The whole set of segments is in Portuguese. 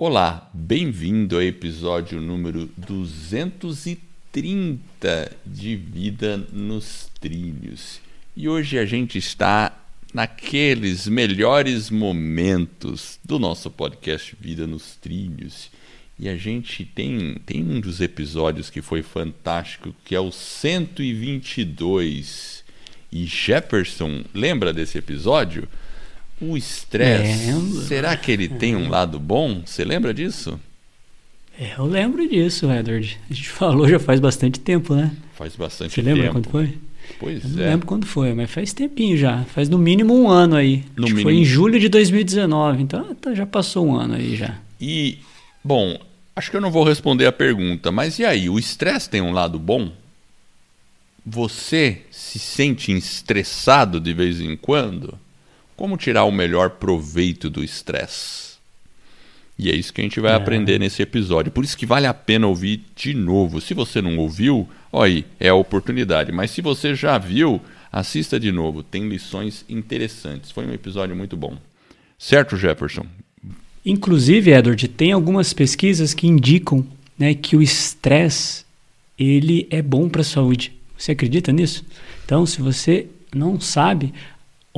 Olá, bem-vindo ao episódio número 230 de Vida nos Trilhos. E hoje a gente está naqueles melhores momentos do nosso podcast Vida nos Trilhos. E a gente tem, tem um dos episódios que foi fantástico, que é o 122. E Jefferson, lembra desse episódio? O estresse, será que ele tem um lado bom? Você lembra disso? É, eu lembro disso, Edward. A gente falou já faz bastante tempo, né? Faz bastante tempo. Você lembra quando foi? Pois eu é. Não lembro quando foi, mas faz tempinho já. Faz no mínimo um ano aí. No mínimo. Foi em julho de 2019, então tá- já passou um ano aí já. E, bom, acho que eu não vou responder a pergunta, mas e aí? O estresse tem um lado bom? Você se sente estressado de vez em quando? Como tirar o melhor proveito do estresse? E é isso que a gente vai É. aprender nesse episódio. Por isso que vale a pena ouvir de novo. Se você não ouviu, aí, é a oportunidade. Mas se você já viu, assista de novo. Tem lições interessantes. Foi um episódio muito bom. Certo, Jefferson? Inclusive, Edward, tem algumas pesquisas que indicam né, que o estresse ele é bom para a saúde. Você acredita nisso? Então, se você não sabe,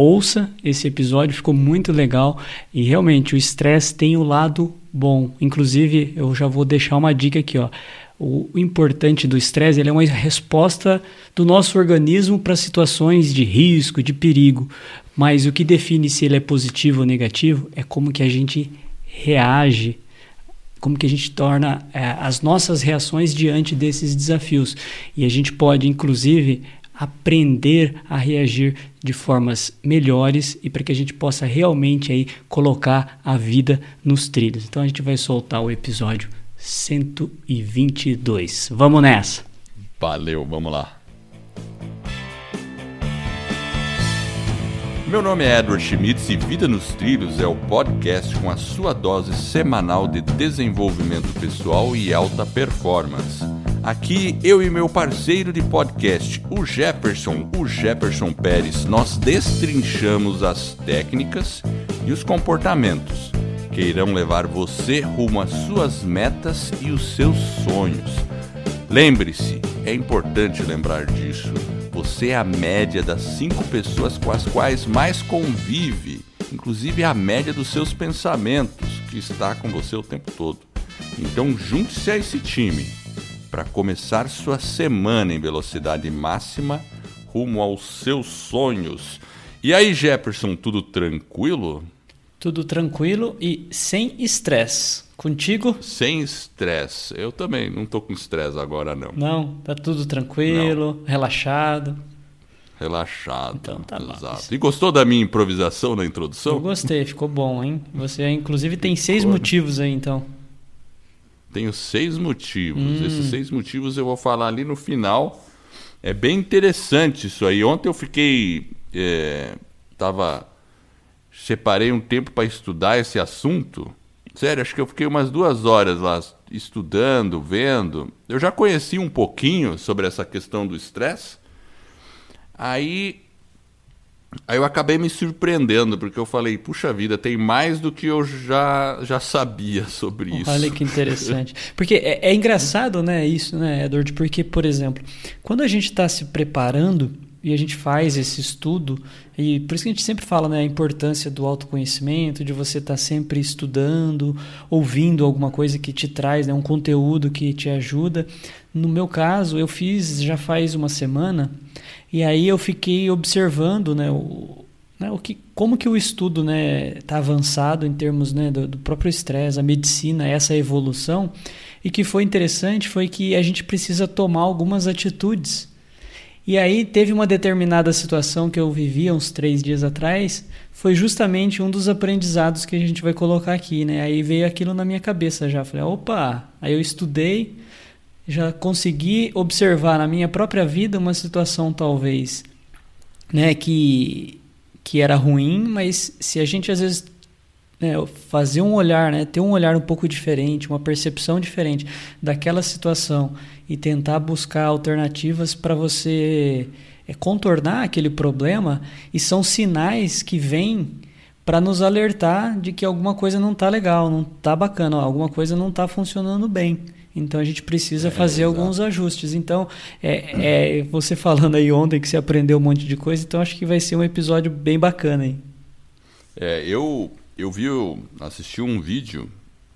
ouça esse episódio, ficou muito legal. E realmente, o estresse tem o lado bom. Inclusive, eu já vou deixar uma dica aqui. Ó. O, importante do estresse é uma resposta do nosso organismo para situações de risco, de perigo. Mas o que define se ele é positivo ou negativo é como que a gente reage como que a gente torna é, as nossas reações diante desses desafios. E a gente pode, inclusive, aprender a reagir de formas melhores e para que a gente possa realmente aí colocar a vida nos trilhos. Então a gente vai soltar o episódio 122. Vamos nessa. Valeu, vamos lá. Meu nome é Edward Schmitz e Vida nos Trilhos é o podcast com a sua dose semanal de desenvolvimento pessoal e alta performance. Aqui eu e meu parceiro de podcast, o Jefferson, o Jefferson Pérez, nós destrinchamos as técnicas e os comportamentos que irão levar você rumo às suas metas e os seus sonhos. Lembre-se, é importante lembrar disso. Você é a média das cinco pessoas com as quais mais convive, inclusive a média dos seus pensamentos, que está com você o tempo todo. Então, junte-se a esse time para começar sua semana em velocidade máxima rumo aos seus sonhos. E aí, Jefferson, tudo tranquilo? Tudo tranquilo e sem estresse. Contigo? Sem estresse. Eu também não tô com estresse agora, não. Não, tá tudo tranquilo, relaxado. Relaxado. Então tá bom. Exato. E gostou da minha improvisação na Eu introdução? gostei, ficou bom, hein? Você, inclusive, tem seis Ficou, né? motivos aí, então. Tenho seis motivos. Hum. Esses seis motivos eu vou falar ali no final. É bem interessante isso aí. Ontem eu fiquei. É, tava. Separei um tempo para estudar esse assunto. Sério, acho que eu fiquei umas duas horas lá estudando, vendo. Eu já conheci um pouquinho sobre essa questão do estresse. Aí Aí eu acabei me surpreendendo, porque eu falei, puxa vida, tem mais do que eu já, já sabia sobre isso. Olha que interessante. Porque é, é engraçado, né, isso, né, Edward? Porque, por exemplo, quando a gente está se preparando e a gente faz esse estudo, e por isso que a gente sempre fala, né, a importância do autoconhecimento, de você estar sempre estudando, ouvindo alguma coisa que te traz, né, um conteúdo que te ajuda. No meu caso, eu fiz já faz uma semana, e aí eu fiquei observando, né, o, né, o que, como que o estudo está né, tá avançado em termos né, do, do próprio estresse, a medicina, essa evolução, e que foi interessante foi que a gente precisa tomar algumas atitudes. E aí teve uma determinada situação que eu vivia uns três dias atrás, foi justamente um dos aprendizados que a gente vai colocar aqui, né? Aí veio aquilo na minha cabeça já, falei, opa, aí eu estudei, já consegui observar na minha própria vida uma situação talvez, né, que que era ruim, mas se a gente às vezes né, fazer um olhar, né, ter um olhar um pouco diferente, uma percepção diferente daquela situação e tentar buscar alternativas para você é, contornar aquele problema, e são sinais que vêm para nos alertar de que alguma coisa não está legal, não está bacana, alguma coisa não está funcionando bem. Então a gente precisa é, fazer alguns ajustes. Então, é, é, você falando aí ontem que você aprendeu um monte de coisa, então acho que vai ser um episódio bem bacana aí. É, eu, eu vi, assisti um vídeo,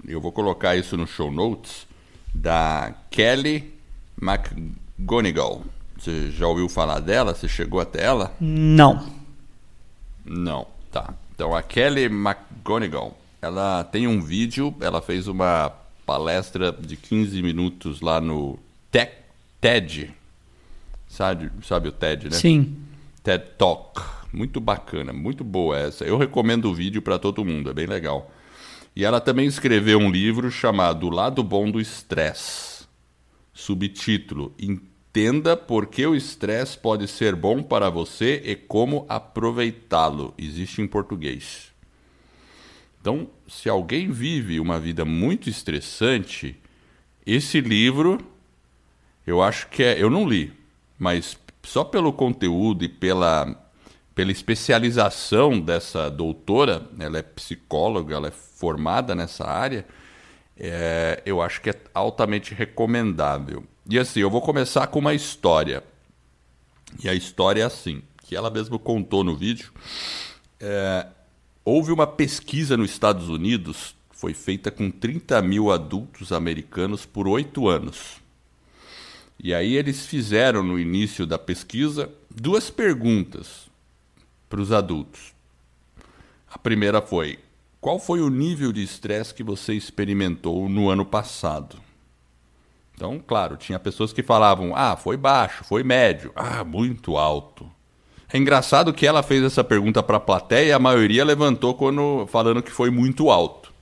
eu vou colocar isso no show notes, da Kelly McGonigal. Você já ouviu falar dela? Você chegou até ela? Não. Não, tá. Então, a Kelly McGonigal, ela tem um vídeo, ela fez uma palestra de 15 minutos lá no Tech, TED. Sabe, sabe o TED, né? Sim. TED Talk. Muito bacana, muito boa essa. Eu recomendo o vídeo para todo mundo, é bem legal. E ela também escreveu um livro chamado O Lado Bom do Estresse. Subtítulo: Entenda por que o estresse pode ser bom para você e como aproveitá-lo. Existe em português. Então, se alguém vive uma vida muito estressante, esse livro eu acho que é. Eu não li, mas só pelo conteúdo e pela, pela especialização dessa doutora, ela é psicóloga, ela é formada nessa área, é, eu acho que é altamente recomendável. E assim, eu vou começar com uma história. E a história é assim, que ela mesma contou no vídeo. É, houve uma pesquisa nos Estados Unidos, foi feita com 30 mil adultos americanos por oito anos. E aí eles fizeram no início da pesquisa duas perguntas para os adultos. A primeira foi: qual foi o nível de estresse que você experimentou no ano passado? Então, claro, tinha pessoas que falavam: ah, foi baixo, foi médio, ah, muito alto. É engraçado que ela fez essa pergunta para a plateia e a maioria levantou quando falando que foi muito alto.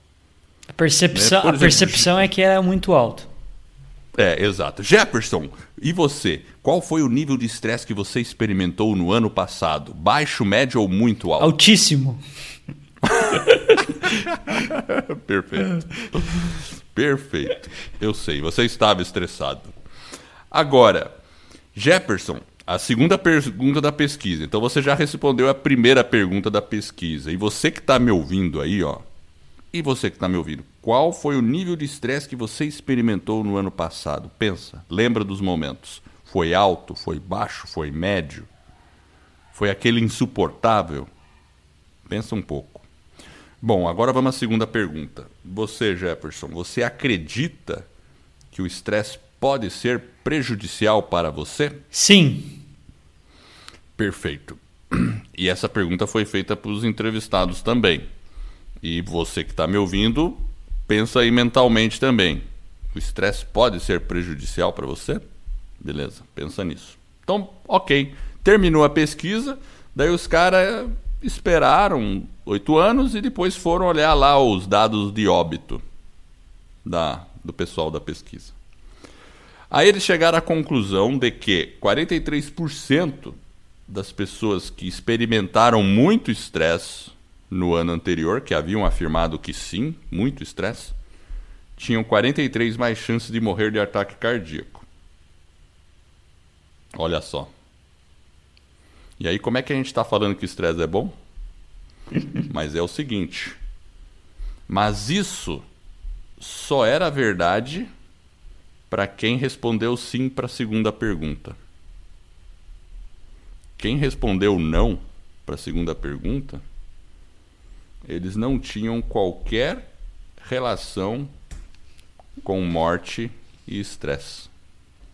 A percepção, né? exemplo, a percepção é que era muito alto. É, exato. Jefferson, e você? Qual foi o nível de estresse que você experimentou no ano passado? Baixo, médio ou muito alto? Altíssimo. Perfeito. Perfeito. Eu sei, você estava estressado. Agora, Jefferson, a segunda pergunta da pesquisa. Então você já respondeu a primeira pergunta da pesquisa. E você que está me ouvindo aí, ó. E você que está me ouvindo, qual foi o nível de estresse que você experimentou no ano passado? Pensa, lembra dos momentos. Foi alto? Foi baixo? Foi médio? Foi aquele insuportável? Pensa um pouco. Bom, agora vamos à segunda pergunta. Você, Jefferson, você acredita que o estresse pode ser prejudicial para você? Sim. Perfeito. E essa pergunta foi feita para os entrevistados também. E você que está me ouvindo, pensa aí mentalmente também. O estresse pode ser prejudicial para você? Beleza, pensa nisso. Então, ok. Terminou a pesquisa, daí os caras esperaram oito anos e depois foram olhar lá os dados de óbito da, do pessoal da pesquisa. Aí eles chegaram à conclusão de que 43% das pessoas que experimentaram muito estresse no ano anterior, que haviam afirmado que sim, muito estresse, tinham 43 mais chances de morrer de ataque cardíaco. Olha só. E aí, como é que a gente está falando que estresse é bom? Mas é o seguinte. Mas isso só era verdade para quem respondeu sim para a segunda pergunta. Quem respondeu não para a segunda pergunta, eles não tinham qualquer relação com morte e estresse.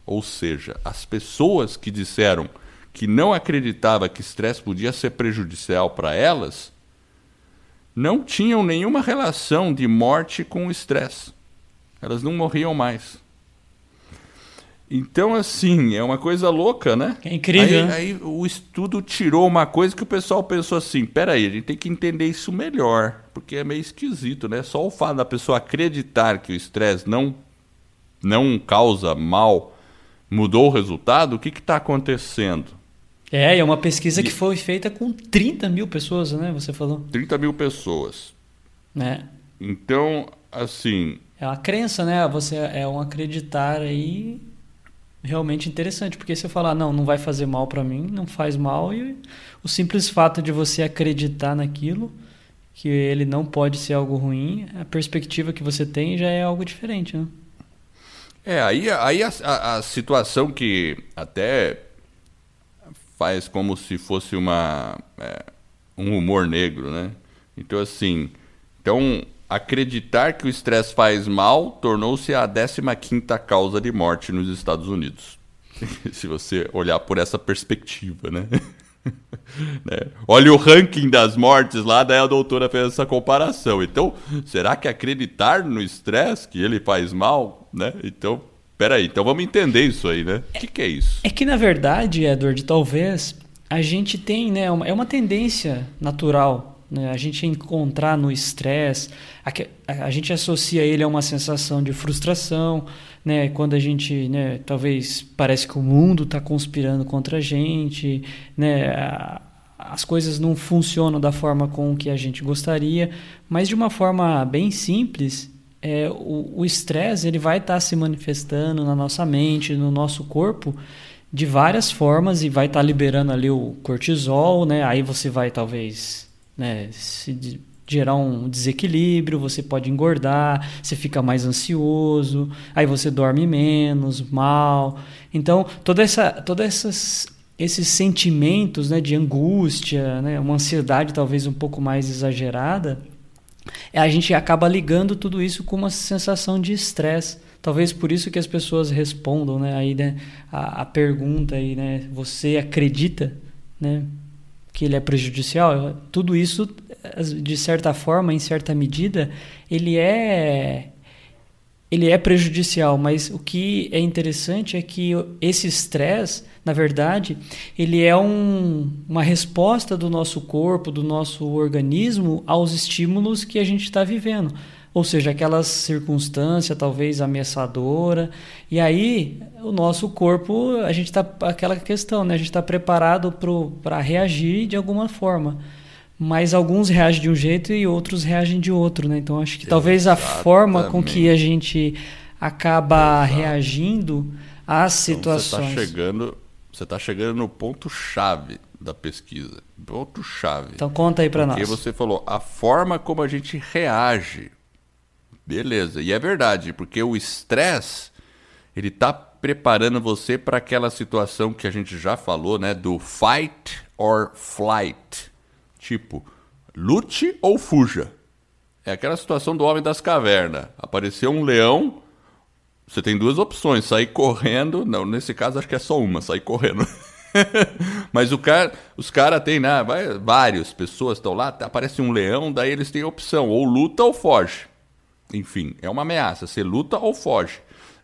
Ou seja, as pessoas que disseram que não acreditava que estresse podia ser prejudicial para elas, não tinham nenhuma relação de morte com o estresse. Elas não morriam mais. Então, assim, é uma coisa louca, né? É incrível. Aí, né? aí, o estudo tirou uma coisa que o pessoal pensou assim: peraí, a gente tem que entender isso melhor, porque é meio esquisito, né? Só o fato da pessoa acreditar que o estresse não, não causa mal mudou o resultado, o que está acontecendo? É, é uma pesquisa e... que foi feita com 30 mil pessoas, né? Você falou. 30 mil pessoas. É. Então, assim. É uma crença, né? Você é um acreditar aí realmente interessante, porque você falar, não, não vai fazer mal para mim, não faz mal, e o simples fato de você acreditar naquilo que ele não pode ser algo ruim, a perspectiva que você tem já é algo diferente, né? É, aí, aí a, a, a situação que até faz como se fosse uma é, um humor negro, né? Então assim, então acreditar que o estresse faz mal tornou-se a 15ª causa de morte nos Estados Unidos. se você olhar por essa perspectiva, né? né? Olha o ranking das mortes lá, daí a doutora fez essa comparação. Então, será que acreditar no estresse que ele faz mal, né? Então, peraí, então vamos entender isso aí, né? O que, que, é isso? É que na verdade, Edward, talvez a gente tem, né? é uma tendência natural né? A gente encontrar no estresse, a, a, gente associa ele a uma sensação de frustração, né? quando a gente né, talvez parece que o mundo está conspirando contra a gente, né? As coisas não funcionam da forma com que a gente gostaria, mas de uma forma bem simples, é, o estresse ele vai estar tá se manifestando na nossa mente, no nosso corpo, de várias formas e vai estar tá liberando ali o cortisol, né? Aí você vai talvez né, se gerar um desequilíbrio, você pode engordar, você fica mais ansioso, aí você dorme menos, mal. Então, toda essa, todas essas esses sentimentos né, de angústia, né, uma ansiedade talvez um pouco mais exagerada, a gente acaba ligando tudo isso com uma sensação de estresse. Talvez por isso que as pessoas respondam né, aí, né, a, a pergunta aí, né, você acredita né, que ele é prejudicial, tudo isso, de certa forma, em certa medida, ele é ele é prejudicial, mas o que é interessante é que esse estresse, na verdade, ele é um, uma resposta do nosso corpo, do nosso organismo aos estímulos que a gente está vivendo ou seja, aquela circunstância talvez ameaçadora. E aí o nosso corpo, a gente está aquela questão, né? A gente está preparado para reagir de alguma forma. Mas alguns reagem de um jeito e outros reagem de outro, né? Então acho que talvez a forma com que a gente acaba Exato. reagindo às situações. Então você está chegando, você tá chegando no ponto chave da pesquisa, ponto chave. Então conta aí para nós. Porque você falou a forma como a gente reage Beleza. E é verdade, porque o estresse, ele tá preparando você para aquela situação que a gente já falou, né, do fight or flight. Tipo, lute ou fuja. É aquela situação do homem das cavernas. Apareceu um leão, você tem duas opções, sair correndo, não, nesse caso acho que é só uma, sair correndo. Mas o cara, os caras têm, né, várias pessoas estão lá, aparece um leão, daí eles têm a opção, ou luta ou foge. Enfim, é uma ameaça. Você luta ou foge.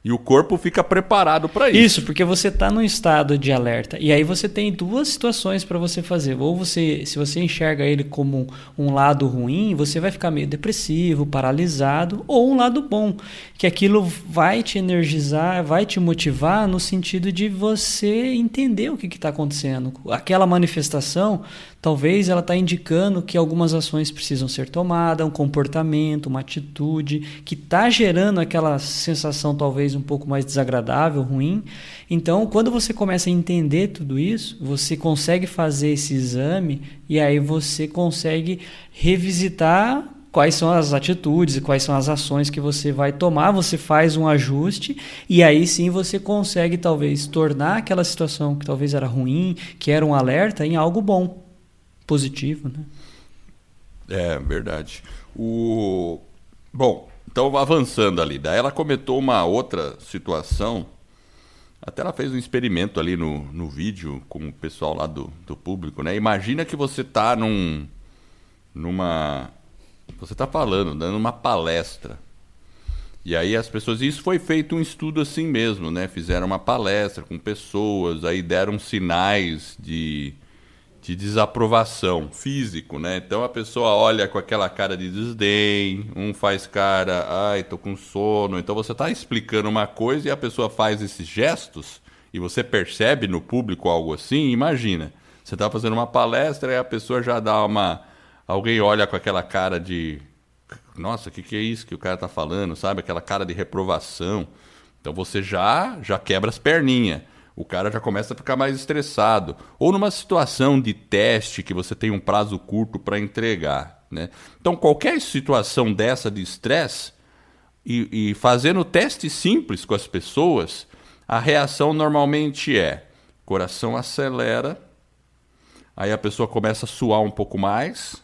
E o corpo fica preparado para isso. Isso, porque você está no estado de alerta. E aí você tem duas situações para você fazer. Ou você, se você enxerga ele como um lado ruim, você vai ficar meio depressivo, paralisado, ou um lado bom, que aquilo vai te energizar, vai te motivar no sentido de você entender o que está acontecendo. Aquela manifestação talvez ela está indicando que algumas ações precisam ser tomadas, um comportamento, uma atitude que está gerando aquela sensação talvez um pouco mais desagradável, ruim. Então, quando você começa a entender tudo isso, você consegue fazer esse exame e aí você consegue revisitar quais são as atitudes e quais são as ações que você vai tomar, você faz um ajuste e aí sim você consegue talvez tornar aquela situação que talvez era ruim, que era um alerta, em algo bom positivo, né? É, verdade. O... Bom, então avançando ali, daí ela comentou uma outra situação, até ela fez um experimento ali no, no vídeo com o pessoal lá do, do público, né? Imagina que você tá num... numa... Você tá falando, dando uma palestra. E aí as pessoas, isso foi feito um estudo assim mesmo, né? Fizeram uma palestra com pessoas, aí deram sinais de de desaprovação físico, né? Então a pessoa olha com aquela cara de desdém, um faz cara, ai, tô com sono. Então você está explicando uma coisa e a pessoa faz esses gestos e você percebe no público algo assim, imagina. Você está fazendo uma palestra e a pessoa já dá uma alguém olha com aquela cara de nossa, o que, que é isso que o cara está falando, sabe? Aquela cara de reprovação. Então você já já quebra as perninhas o cara já começa a ficar mais estressado. Ou numa situação de teste que você tem um prazo curto para entregar. Né? Então, qualquer situação dessa de estresse, e, e fazendo testes simples com as pessoas, a reação normalmente é: coração acelera, aí a pessoa começa a suar um pouco mais,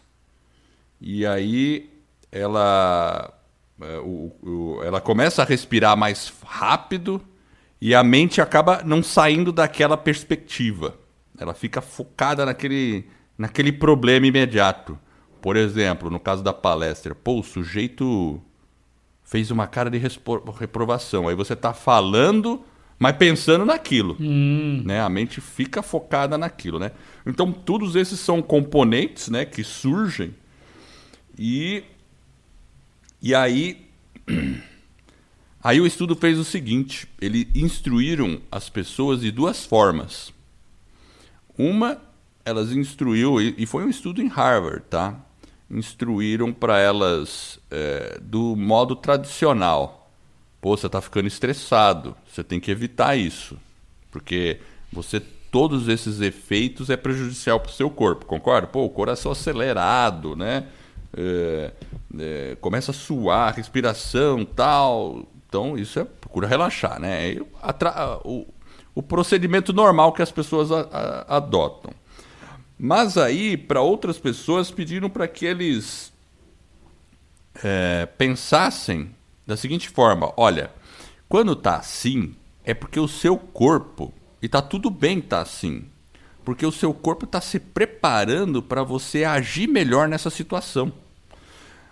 e aí ela, é, ela começa a respirar mais rápido e a mente acaba não saindo daquela perspectiva. Ela fica focada naquele, naquele problema imediato. Por exemplo, no caso da palestra, pô, o sujeito fez uma cara de reprovação. Aí você está falando, mas pensando naquilo. Hum. Né? A mente fica focada naquilo. Né? Então, todos esses são componentes né, que surgem e, e aí, aí o estudo fez o seguinte: eles instruíram as pessoas de duas formas. Uma, elas instruiu, e foi um estudo em Harvard, tá? Instruíram para elas é, do modo tradicional. Pô, você está ficando estressado, você tem que evitar isso, porque você todos esses efeitos é prejudicial para o seu corpo, concorda? Pô, o coração acelerado, né? é, é, começa a suar, respiração tal. Então, isso é procura relaxar, né? o, o procedimento normal que as pessoas a, a, adotam. Mas aí, para outras pessoas, pediram para que eles é, pensassem da seguinte forma: olha, quando está assim, é porque o seu corpo, e está tudo bem tá assim, porque o seu corpo está se preparando para você agir melhor nessa situação.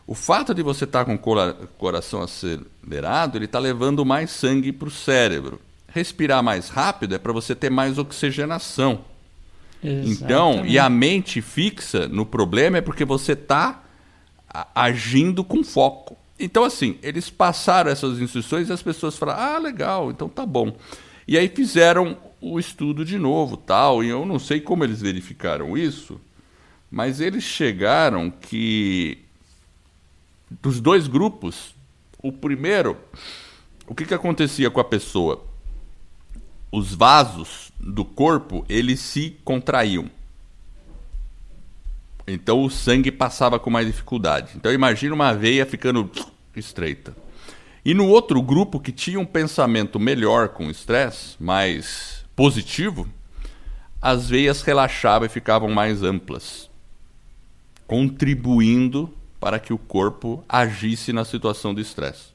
O fato de você estar tá com o coração acelerado, ele está levando mais sangue para o cérebro. Respirar mais rápido é para você ter mais oxigenação. Exatamente. Então, e a mente fixa no problema é porque você está agindo com foco. Então, assim, eles passaram essas instruções e as pessoas falaram: ah, legal, então tá bom. E aí fizeram o estudo de novo, tal, e eu não sei como eles verificaram isso, mas eles chegaram que dos dois grupos, o primeiro, o que, que acontecia com a pessoa? Os vasos do corpo, eles se contraíam. Então o sangue passava com mais dificuldade. Então imagina uma veia ficando estreita. E no outro grupo que tinha um pensamento melhor com estresse, mais positivo, as veias relaxavam e ficavam mais amplas, contribuindo para que o corpo agisse na situação de estresse.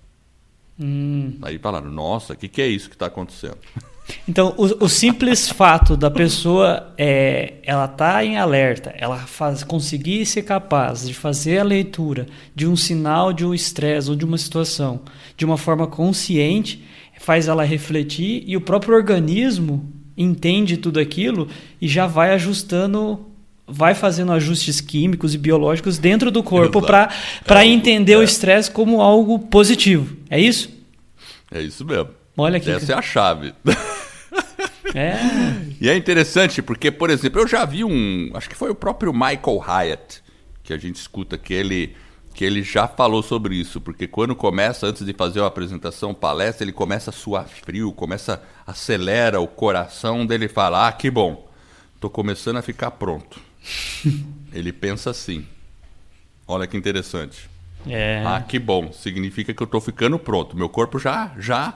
Hum. Aí falaram, nossa, o que, que é isso que está acontecendo? Então, o, o, simples fato da pessoa é, ela tá em alerta, ela faz, conseguir ser capaz de fazer a leitura de um sinal de um estresse ou de uma situação de uma forma consciente, faz ela refletir e o próprio organismo entende tudo aquilo e já vai ajustando vai fazendo ajustes químicos e biológicos dentro do corpo para é, entender é. o estresse como algo positivo. É isso? É isso mesmo. Olha aqui. Essa é a chave. É. E é interessante porque, por exemplo, eu já vi um, acho que foi o próprio Michael Hyatt que a gente escuta que ele que ele já falou sobre isso, porque quando começa antes de fazer uma apresentação, palestra, ele começa a suar frio, começa acelera o coração dele fala: "Ah, que bom. Tô começando a ficar pronto". Ele pensa assim. Olha que interessante. É. Ah, que bom. Significa que eu estou ficando pronto. Meu corpo já já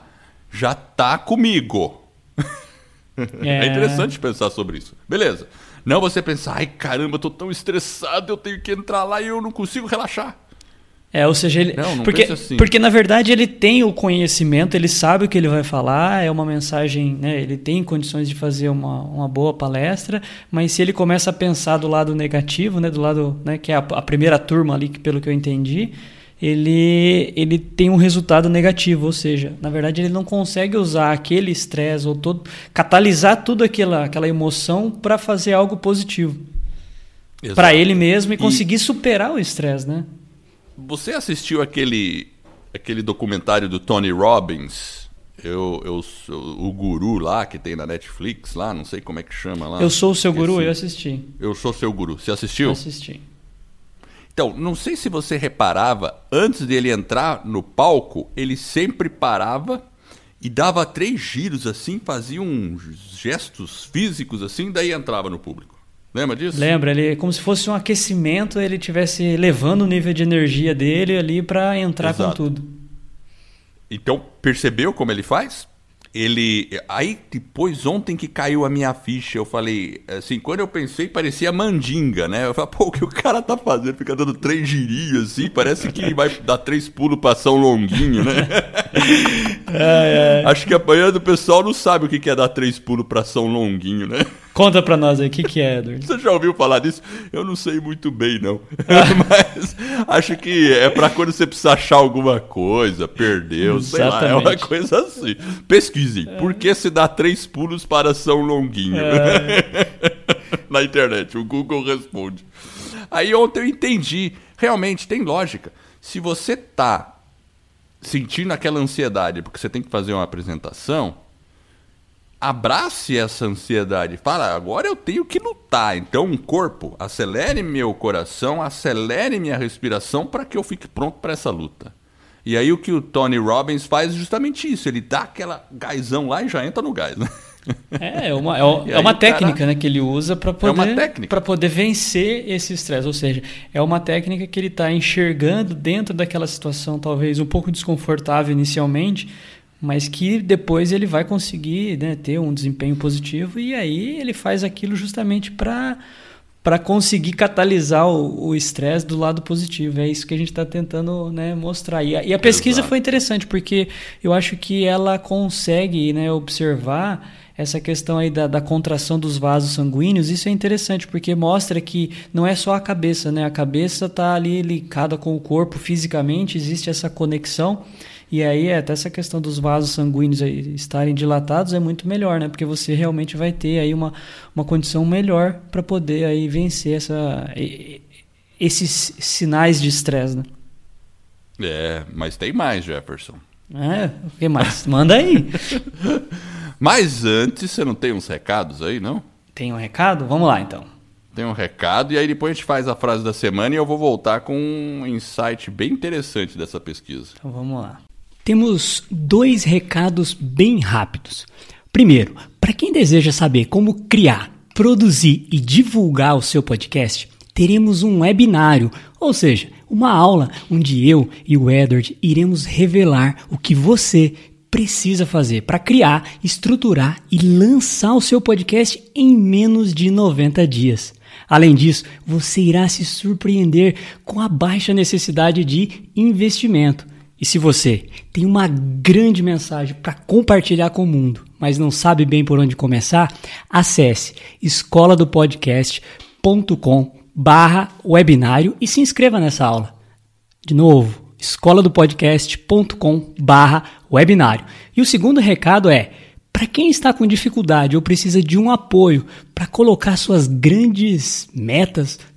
já tá comigo. É. é. interessante pensar sobre isso. Beleza. Não você pensar, ai caramba, eu tô tão estressado, eu tenho que entrar lá e eu não consigo relaxar. É, ou seja, ele. Não, não porque, assim. porque na verdade ele tem o conhecimento, ele sabe o que ele vai falar, é uma mensagem, né, ele tem condições de fazer uma, uma boa palestra, mas se ele começa a pensar do lado negativo, né, do lado, né, que é a, a primeira turma ali, que, pelo que eu entendi, ele, ele tem um resultado negativo, ou seja, na verdade ele não consegue usar aquele estresse ou todo, catalisar tudo aquela, aquela emoção para fazer algo positivo para ele mesmo e conseguir e... superar o estresse, né? Você assistiu aquele, aquele documentário do Tony Robbins? Eu, eu o guru lá que tem na Netflix, lá, não sei como é que chama lá. Eu sou o seu guru, eu assisti. Eu sou seu guru. Você assistiu? Eu assisti. Então, não sei se você reparava, antes dele entrar no palco, ele sempre parava e dava três giros assim, fazia uns gestos físicos assim, daí entrava no público. Lembra disso? Lembra, ele como se fosse um aquecimento, ele tivesse levando o nível de energia dele ali para entrar Exato. com tudo. Então, percebeu como ele faz? ele. Aí depois, ontem que caiu a minha ficha, eu falei, assim, quando eu pensei, parecia mandinga, né? Eu falei, pô, o que o cara tá fazendo? Fica dando três girinhos assim, parece que vai dar três pulos pra São Longuinho, né? É, é. Acho que apanhando o pessoal não sabe o que é dar três pulos pra São Longuinho, né? Conta pra nós aí, o que, que é, Edward? Você já ouviu falar disso? Eu não sei muito bem, não. Mas acho que é pra quando você precisa achar alguma coisa, perdeu, Exatamente. sei lá, é uma coisa assim. Pesquise, é. por que se dá três pulos para São Longuinho? É. Na internet, o Google responde. Aí ontem eu entendi, realmente tem lógica. Se você tá sentindo aquela ansiedade porque você tem que fazer uma apresentação, abrace essa ansiedade. Fala, agora eu tenho que lutar. Então, corpo, acelere meu coração, acelere minha respiração para que eu fique pronto para essa luta. E aí o que o Tony Robbins faz é justamente isso. Ele dá aquela gásão lá e já entra no gás, né? É, é uma, é, é uma técnica cara... né, que ele usa para poder, é poder vencer esse estresse. Ou seja, é uma técnica que ele está enxergando dentro daquela situação, talvez um pouco desconfortável inicialmente, mas que depois ele vai conseguir né, ter um desempenho positivo e aí ele faz aquilo justamente para para conseguir catalisar o estresse do lado positivo. É isso que a gente está tentando né, mostrar. E a, e a pesquisa Exato. foi interessante, porque eu acho que ela consegue né, observar essa questão aí da, da, contração dos vasos sanguíneos, isso é interessante, porque mostra que não é só a cabeça, né? A cabeça está ali ligada com o corpo fisicamente, existe essa conexão. E aí, até essa questão dos vasos sanguíneos estarem dilatados é muito melhor, né? Porque você realmente vai ter aí uma, uma condição melhor para poder aí vencer essa, esses sinais de estresse, né? É, mas tem mais, Jefferson. É, o que mais? Manda aí. mas antes, você não tem uns recados aí, não? Tem um recado? Vamos lá, então. Tem um recado e aí depois a gente faz a frase da semana e eu vou voltar com um insight bem interessante dessa pesquisa. Então vamos lá temos dois recados bem rápidos. Primeiro, para quem deseja saber como criar, produzir e divulgar o seu podcast, teremos um webinário, ou seja, uma aula onde eu e o Edward iremos revelar o que você precisa fazer para criar, estruturar e lançar o seu podcast em menos de 90 dias. Além disso, você irá se surpreender com a baixa necessidade de investimento. E se você tem uma grande mensagem para compartilhar com o mundo, mas não sabe bem por onde começar, acesse escola do podcast.com barra webinário e se inscreva nessa aula. De novo, escola do podcast.com barra webinário. E o segundo recado é, para quem está com dificuldade ou precisa de um apoio para colocar suas grandes metas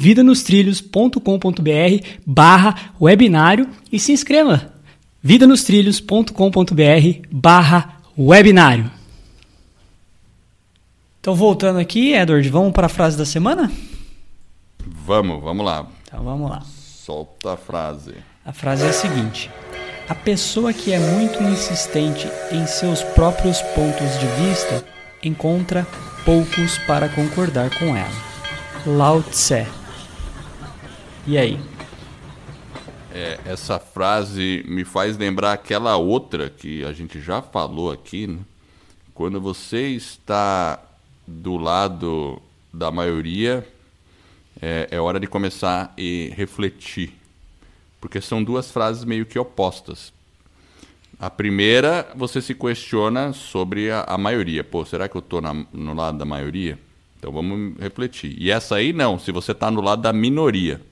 vidanostrilhos.com.br barra webinário e se inscreva. vidanostrilhos.com.br barra webinário. Então, voltando aqui, Edward, vamos para a frase da semana? Vamos, vamos lá. Então, vamos lá. Solta a frase. A frase é a seguinte: A pessoa que é muito insistente em seus próprios pontos de vista encontra poucos para concordar com ela. Lao Tse e aí? É, essa frase me faz lembrar aquela outra que a gente já falou aqui, né? Quando você está do lado da maioria, é, é hora de começar e refletir. Porque são duas frases meio que opostas. A primeira, você se questiona sobre a, a maioria. Pô, será que eu estou no lado da maioria? Então vamos refletir. E essa aí não, se você está no lado da minoria.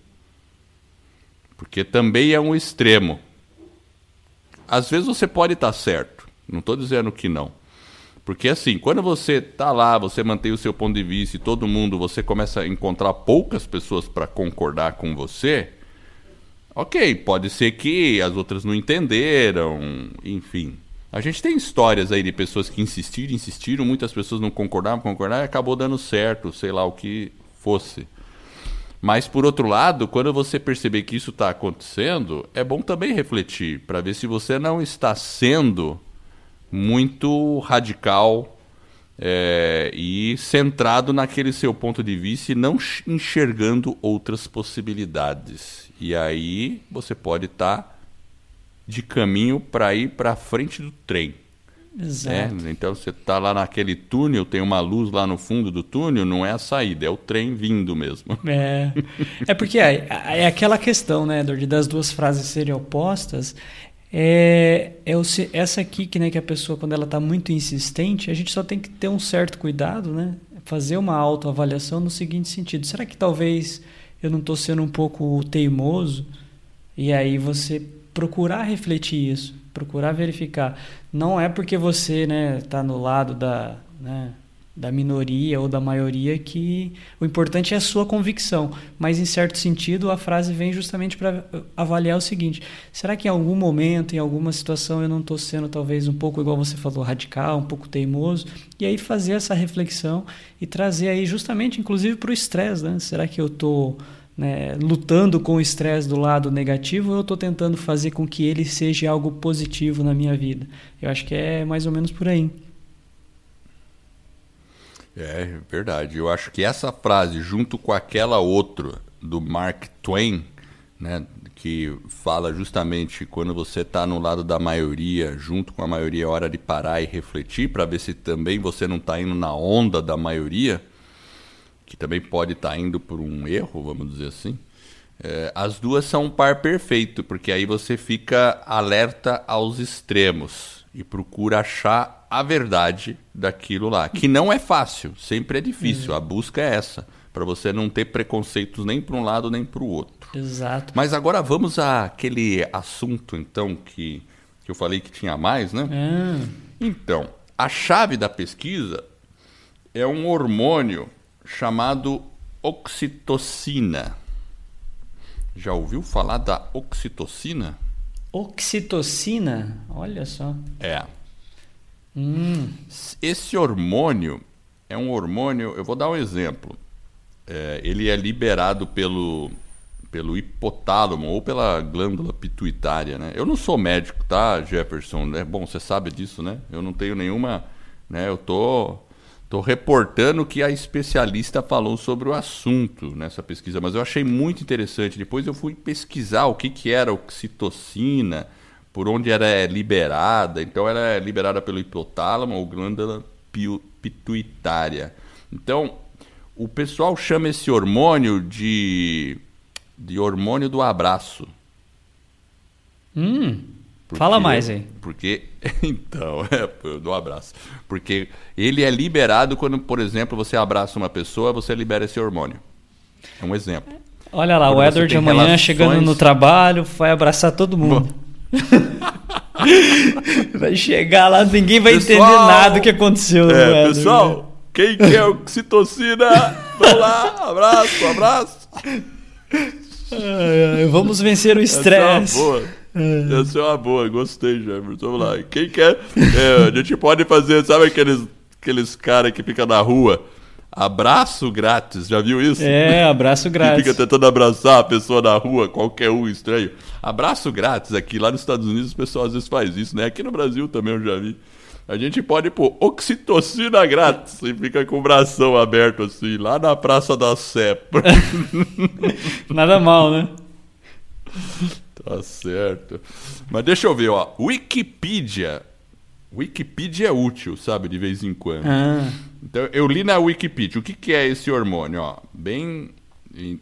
Porque também é um extremo. Às vezes você pode estar certo, não estou dizendo que não. Porque assim, quando você está lá, você mantém o seu ponto de vista e todo mundo, você começa a encontrar poucas pessoas para concordar com você, Ok, pode ser que as outras não entenderam, enfim. A gente tem histórias aí de pessoas que insistiram, insistiram, muitas pessoas não concordavam, concordaram e acabou dando certo, sei lá o que fosse. Mas por outro lado, quando você perceber que isso está acontecendo, é bom também refletir para ver se você não está sendo muito radical é, e centrado naquele seu ponto de vista e não enxergando outras possibilidades. E aí você pode estar tá de caminho para ir para frente do trem. Exato. Né? Então você está lá naquele túnel, tem uma luz lá no fundo do túnel, não é a saída, é o trem vindo mesmo. É, é porque é, é aquela questão, né, das duas frases serem opostas, é, é o, essa aqui que, né, que a pessoa, quando ela está muito insistente, a gente só tem que ter um certo cuidado, né? Fazer uma autoavaliação no seguinte sentido: será que talvez eu não estou sendo um pouco teimoso? E aí você procurar refletir isso, procurar verificar. Não é porque você está né, tá no lado da. Né, da minoria ou da maioria que o importante é a sua convicção. Mas, em certo sentido, a frase vem justamente para avaliar o seguinte: será que em algum momento, em alguma situação, eu não estou sendo talvez um pouco, igual você falou, radical, um pouco teimoso? E aí fazer essa reflexão e trazer aí justamente, inclusive, para o estresse. Né? Será que eu estou. Né, lutando com o estresse do lado negativo, eu estou tentando fazer com que ele seja algo positivo na minha vida? Eu acho que é mais ou menos por aí. É verdade. Eu acho que essa frase, junto com aquela outra do Mark Twain, né, que fala justamente quando você está no lado da maioria, junto com a maioria, é hora de parar e refletir para ver se também você não está indo na onda da maioria, que também pode estar tá indo por um erro, vamos dizer assim. É, as duas são um par perfeito, porque aí você fica alerta aos extremos e procura achar a verdade daquilo lá. Que não é fácil, sempre é difícil. Uhum. A busca é essa, para você não ter preconceitos nem para um lado nem para o outro. Exato. Mas agora vamos àquele assunto, então, que, que eu falei que tinha mais, né? Uhum. Então, a chave da pesquisa é um hormônio chamado oxitocina. Já ouviu falar da oxitocina? Oxitocina? Olha só. É. Hum. Esse hormônio é um hormônio, eu vou dar um exemplo. É, ele é liberado pelo, pelo hipotálamo ou pela glândula pituitária, né? Eu não sou médico, tá, Jefferson? É bom, você sabe disso, né? Eu não tenho nenhuma, né? Eu tô tô reportando que a especialista falou sobre o assunto nessa pesquisa, mas eu achei muito interessante. Depois eu fui pesquisar o que que era oxitocina, por onde ela é liberada. Então, ela é liberada pelo hipotálamo ou glândula pituitária. Então, o pessoal chama esse hormônio de, de hormônio do abraço. Hum, porque, fala mais aí. Porque, então, é, do abraço. Porque ele é liberado quando, por exemplo, você abraça uma pessoa, você libera esse hormônio. É um exemplo. Olha lá, quando o Edward de amanhã relações... chegando no trabalho, vai abraçar todo mundo. Vai chegar lá, ninguém vai pessoal, entender nada do que aconteceu. É, pessoal, quem quer oxitocina? Vamos lá, abraço, abraço. vamos vencer o estresse. Essa é uma boa, gostei, Jefferson. Vamos lá. Quem quer. É, a gente pode fazer, sabe aqueles, aqueles caras que ficam na rua? Abraço grátis, já viu isso? É, abraço grátis. Que fica tentando abraçar a pessoa na rua, qualquer um estranho. Abraço grátis aqui, lá nos Estados Unidos o pessoal às vezes faz isso, né? Aqui no Brasil também eu já vi. A gente pode pôr oxitocina grátis e fica com o bração aberto assim, lá na Praça da Sé. Nada mal, né? Tá certo. Mas deixa eu ver, ó. Wikipedia Wikipedia é útil, sabe, de vez em quando. Ah. Então, eu li na Wikipedia o que, que é esse hormônio. Ó, bem,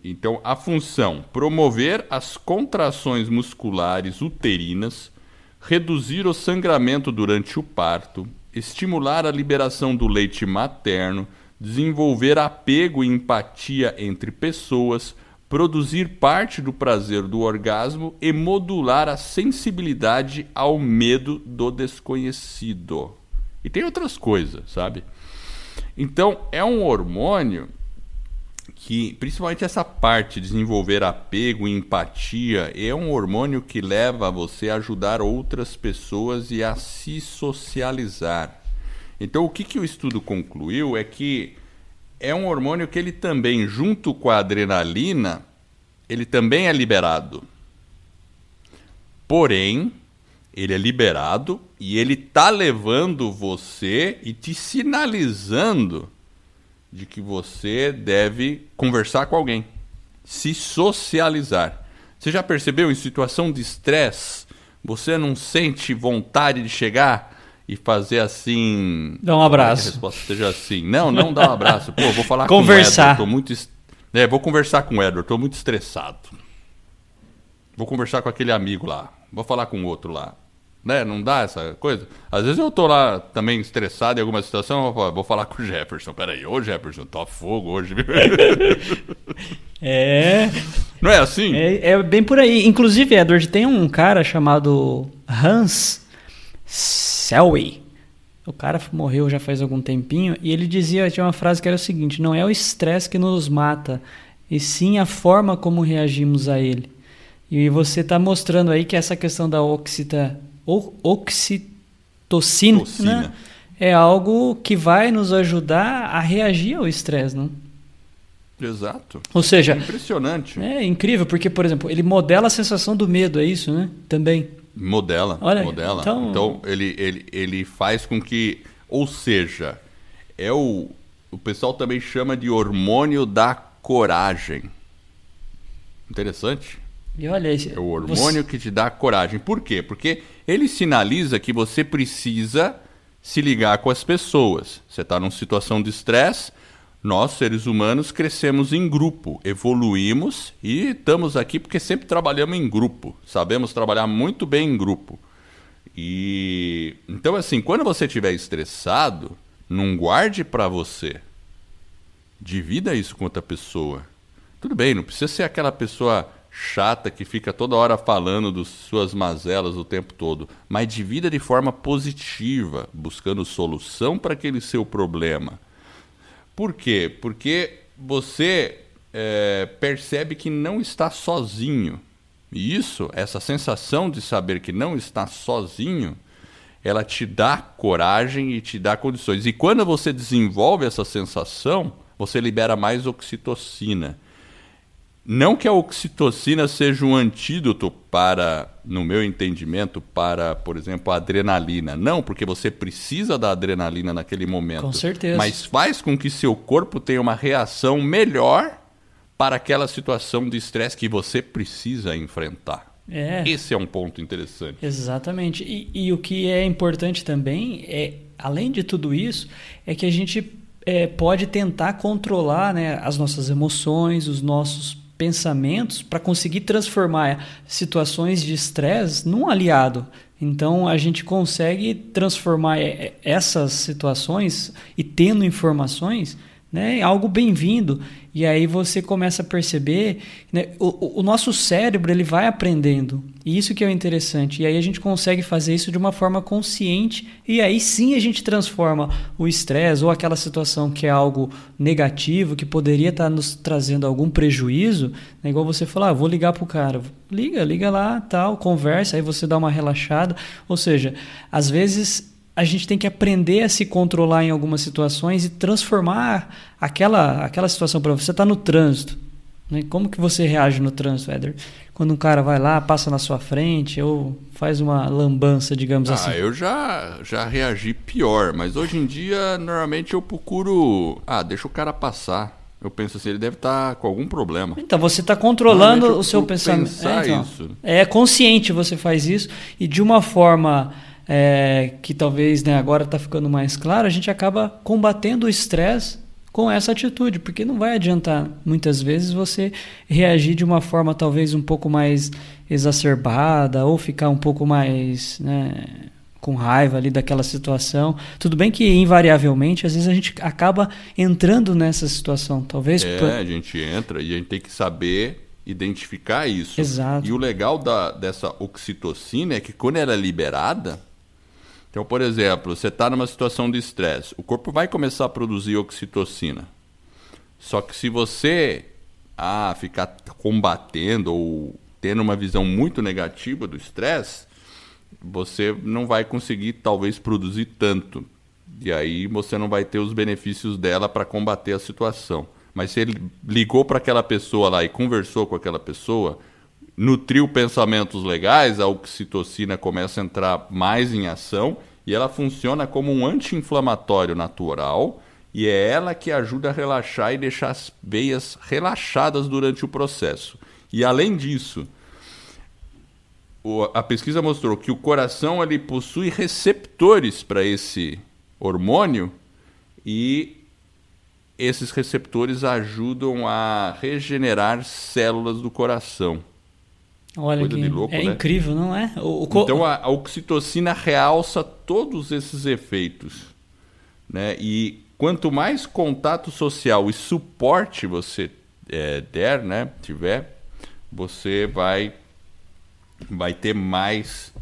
então, a função: promover as contrações musculares uterinas, reduzir o sangramento durante o parto, estimular a liberação do leite materno, desenvolver apego e empatia entre pessoas produzir parte do prazer do orgasmo e modular a sensibilidade ao medo do desconhecido. E tem outras coisas, sabe? Então, é um hormônio que principalmente essa parte desenvolver apego e empatia é um hormônio que leva você a ajudar outras pessoas e a se socializar. Então o que, que o estudo concluiu é que é um hormônio que ele também, junto com a adrenalina, ele também é liberado. Porém, ele é liberado e ele tá levando você e te sinalizando de que você deve conversar com alguém, se socializar. Você já percebeu em situação de estresse, você não sente vontade de chegar e fazer assim. Dá um abraço. A resposta seja assim. Não, não dá um abraço. Pô, vou falar conversar. com o Edward. Tô muito est... é, vou conversar com o Edward, estou muito estressado. Vou conversar com aquele amigo lá. Vou falar com o outro lá né? Não dá essa coisa. Às vezes eu tô lá também estressado em alguma situação, vou, vou falar com o Jefferson. Peraí, ô Jefferson, tô fogo hoje. é. Não é assim? É, é, bem por aí. Inclusive, Edward, tem um cara chamado Hans Selway. O cara morreu já faz algum tempinho e ele dizia, tinha uma frase que era o seguinte: não é o estresse que nos mata, e sim a forma como reagimos a ele. E você está mostrando aí que essa questão da oxita, oxitocina, né? é algo que vai nos ajudar a reagir ao estresse, não? Exato. Ou seja, é impressionante. É incrível porque, por exemplo, ele modela a sensação do medo, é isso, né? Também. Modela. Olha, modela. Então, então ele, ele, ele faz com que, ou seja, é o o pessoal também chama de hormônio da coragem. Interessante. E olha é o hormônio você... que te dá coragem. Por quê? Porque ele sinaliza que você precisa se ligar com as pessoas. Você está numa situação de estresse. Nós, seres humanos, crescemos em grupo, evoluímos e estamos aqui porque sempre trabalhamos em grupo. Sabemos trabalhar muito bem em grupo. E então, assim, quando você estiver estressado, não guarde para você. Divida isso com outra pessoa. Tudo bem, não precisa ser aquela pessoa chata que fica toda hora falando das suas mazelas o tempo todo, mas divida de forma positiva, buscando solução para aquele seu problema. Por quê? Porque você é, percebe que não está sozinho. E isso, essa sensação de saber que não está sozinho, ela te dá coragem e te dá condições. E quando você desenvolve essa sensação, você libera mais oxitocina não que a oxitocina seja um antídoto para, no meu entendimento, para, por exemplo, a adrenalina. Não, porque você precisa da adrenalina naquele momento. Com certeza. Mas faz com que seu corpo tenha uma reação melhor para aquela situação de estresse que você precisa enfrentar. É. Esse é um ponto interessante. Exatamente. E, e o que é importante também é, além de tudo isso, é que a gente é, pode tentar controlar né, as nossas emoções, os nossos pensamentos para conseguir transformar situações de estresse num aliado. Então a gente consegue transformar essas situações e tendo informações né, algo bem-vindo. E aí você começa a perceber, né, o, o, nosso cérebro ele vai aprendendo. E isso que é o interessante. E aí a gente consegue fazer isso de uma forma consciente. E aí sim a gente transforma o estresse ou aquela situação que é algo negativo, que poderia estar nos trazendo algum prejuízo. Né, igual você falar, ah, vou ligar para o cara. Liga, liga lá, tal, conversa, aí você dá uma relaxada. Ou seja, às vezes a gente tem que aprender a se controlar em algumas situações e transformar aquela, aquela situação para você está no trânsito. Né? Como que você reage no trânsito, Éder? Quando um cara vai lá, passa na sua frente ou faz uma lambança, digamos ah, assim. Ah, eu já, já reagi pior, mas hoje em dia normalmente eu procuro. Ah, deixa o cara passar. Eu penso assim, ele deve estar tá com algum problema. Então, você está controlando o seu pensamento. É, então, isso. é consciente você faz isso e de uma forma é, que talvez né, agora está ficando mais claro, a gente acaba combatendo o estresse com essa atitude, porque não vai adiantar muitas vezes você reagir de uma forma talvez um pouco mais exacerbada ou ficar um pouco mais né, com raiva ali daquela situação. Tudo bem que invariavelmente às vezes a gente acaba entrando nessa situação, talvez. É, por... a gente entra e a gente tem que saber identificar isso. Exato. E o legal da, dessa oxitocina é que quando ela é liberada, então, por exemplo, você está numa situação de estresse, o corpo vai começar a produzir oxitocina. Só que se você ah, ficar combatendo ou tendo uma visão muito negativa do estresse, você não vai conseguir talvez produzir tanto. E aí você não vai ter os benefícios dela para combater a situação. Mas se ele ligou para aquela pessoa lá e conversou com aquela pessoa, nutriu pensamentos legais, a oxitocina começa a entrar mais em ação e ela funciona como um anti-inflamatório natural e é ela que ajuda a relaxar e deixar as veias relaxadas durante o processo. E além disso, a pesquisa mostrou que o coração ele possui receptores para esse hormônio e esses receptores ajudam a regenerar células do coração. Olha Coisa que louco, é né? incrível, não é? O, o... Então a, a, oxitocina realça todos esses efeitos, né? E quanto mais contato social e suporte você é, der, né, tiver, você vai vai ter mais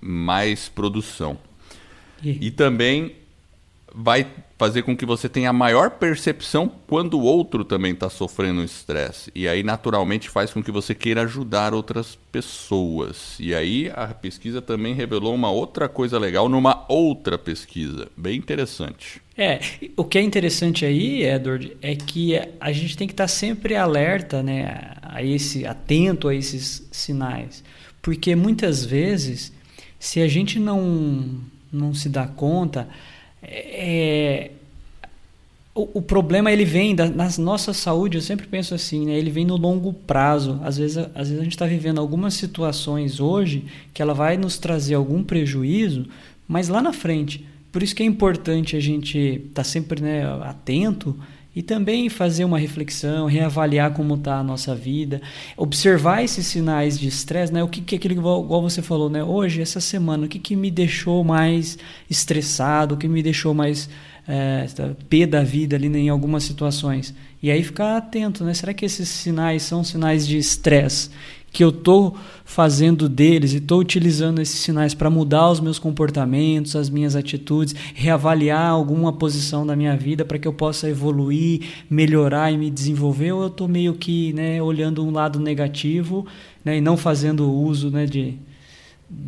mais produção. E, e também vai fazer com que você tenha maior percepção quando o outro também está sofrendo estresse. E aí, naturalmente, faz com que você queira ajudar outras pessoas. E aí, a pesquisa também revelou uma outra coisa legal numa outra pesquisa, bem interessante. É, o que é interessante aí, Edward, é que a gente tem que estar tá sempre alerta, né, a esse, atento a esses sinais. Porque muitas vezes, se a gente não, não se dá conta, é, o, o, problema ele vem da na nossa saúde, eu sempre penso assim, né? ele vem no longo prazo. Às vezes, às vezes a gente está vivendo algumas situações hoje que ela vai nos trazer algum prejuízo, mas lá na frente. Por isso que é importante a gente estar tá sempre né, atento e também fazer uma reflexão, reavaliar como está a nossa vida, observar esses sinais de estresse, né? O que, que aquilo igual você falou, né? Hoje, essa semana, o que, que me deixou mais estressado, o que me deixou mais é, pé da vida ali né, em algumas situações. E aí ficar atento, né? Será que esses sinais são sinais de estresse? Que eu estou fazendo deles e estou utilizando esses sinais para mudar os meus comportamentos, as minhas atitudes, reavaliar alguma posição da minha vida para que eu possa evoluir, melhorar e me desenvolver, ou eu estou meio que né, olhando um lado negativo né, e não fazendo uso né, de,